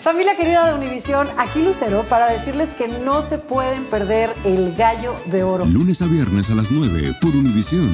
Familia querida de Univisión, aquí Lucero para decirles que no se pueden perder el gallo de oro. Lunes a viernes a las 9 por Univisión.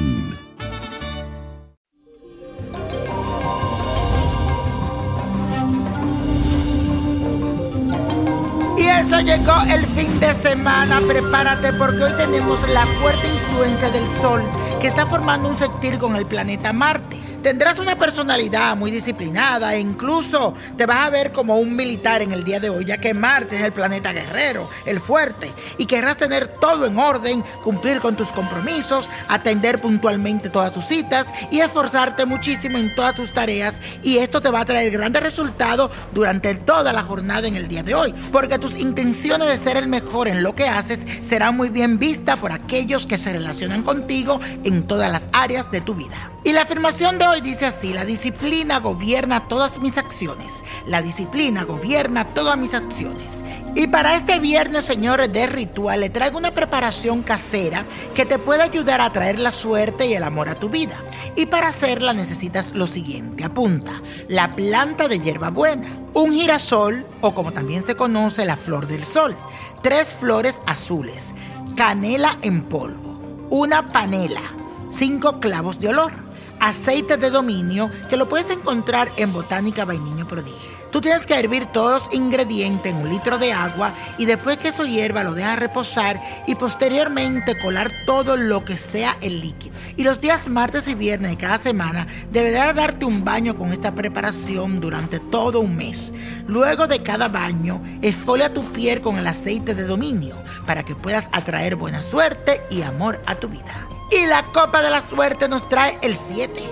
Y eso llegó el fin de semana. Prepárate porque hoy tenemos la fuerte influencia del Sol que está formando un sextil con el planeta Marte. Tendrás una personalidad muy disciplinada e incluso te vas a ver como un militar en el día de hoy, ya que Marte es el planeta guerrero, el fuerte, y querrás tener todo en orden, cumplir con tus compromisos, atender puntualmente todas tus citas y esforzarte muchísimo en todas tus tareas y esto te va a traer grandes resultados durante toda la jornada en el día de hoy, porque tus intenciones de ser el mejor en lo que haces serán muy bien vistas por aquellos que se relacionan contigo en todas las áreas de tu vida. Y la afirmación de hoy dice así, la disciplina gobierna todas mis acciones. La disciplina gobierna todas mis acciones. Y para este viernes, señores, de ritual, le traigo una preparación casera que te puede ayudar a traer la suerte y el amor a tu vida. Y para hacerla necesitas lo siguiente, apunta, la planta de hierbabuena, un girasol o como también se conoce la flor del sol, tres flores azules, canela en polvo, una panela, cinco clavos de olor aceite de dominio que lo puedes encontrar en Botánica Vainiño Prodigio. Tú tienes que hervir todos los ingredientes en un litro de agua y después que eso hierva lo dejas reposar y posteriormente colar todo lo que sea el líquido. Y los días martes y viernes de cada semana deberás darte un baño con esta preparación durante todo un mes. Luego de cada baño, esfolia tu piel con el aceite de dominio para que puedas atraer buena suerte y amor a tu vida. Y la copa de la suerte nos trae el 7.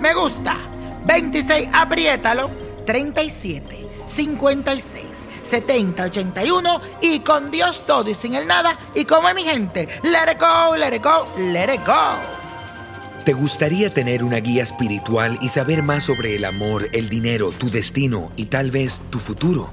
Me gusta. 26, apriétalo. 37, 56, 70, 81. Y con Dios todo y sin el nada. Y como es mi gente, let it go, let it go, let it go. ¿Te gustaría tener una guía espiritual y saber más sobre el amor, el dinero, tu destino y tal vez tu futuro?